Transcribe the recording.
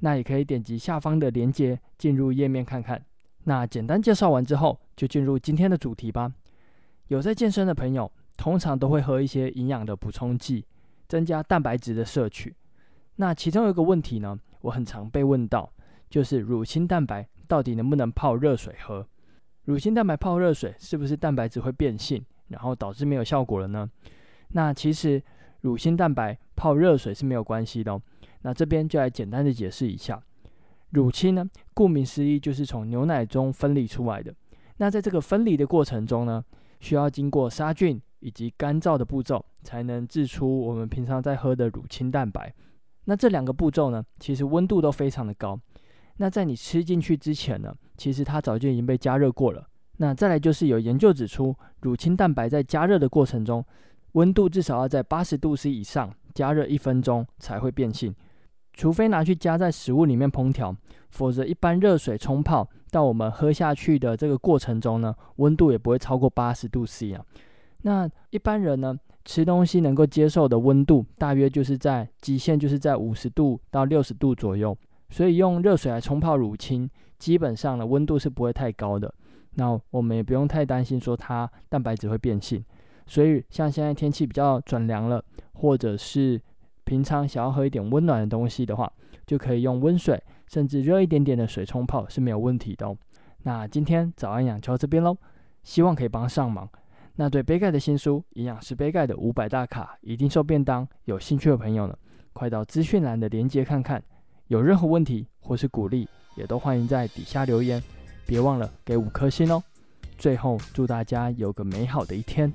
那也可以点击下方的链接进入页面看看。那简单介绍完之后，就进入今天的主题吧。有在健身的朋友，通常都会喝一些营养的补充剂，增加蛋白质的摄取。那其中有一个问题呢，我很常被问到，就是乳清蛋白到底能不能泡热水喝？乳清蛋白泡热水是不是蛋白质会变性，然后导致没有效果了呢？那其实乳清蛋白泡热水是没有关系的哦。那这边就来简单的解释一下，乳清呢，顾名思义就是从牛奶中分离出来的。那在这个分离的过程中呢，需要经过杀菌。以及干燥的步骤，才能制出我们平常在喝的乳清蛋白。那这两个步骤呢，其实温度都非常的高。那在你吃进去之前呢，其实它早就已经被加热过了。那再来就是有研究指出，乳清蛋白在加热的过程中，温度至少要在八十度 C 以上，加热一分钟才会变性。除非拿去加在食物里面烹调，否则一般热水冲泡到我们喝下去的这个过程中呢，温度也不会超过八十度 C 啊。那一般人呢，吃东西能够接受的温度，大约就是在极限，就是在五十度到六十度左右。所以用热水来冲泡乳清，基本上呢，温度是不会太高的。那我们也不用太担心说它蛋白质会变性。所以像现在天气比较转凉了，或者是平常想要喝一点温暖的东西的话，就可以用温水，甚至热一点点的水冲泡是没有问题的哦。那今天早安养就到这边喽，希望可以帮上忙。那对杯盖的新书《营养师杯盖的五百大卡一定瘦便当》有兴趣的朋友呢，快到资讯栏的链接看看。有任何问题或是鼓励，也都欢迎在底下留言。别忘了给五颗星哦。最后，祝大家有个美好的一天。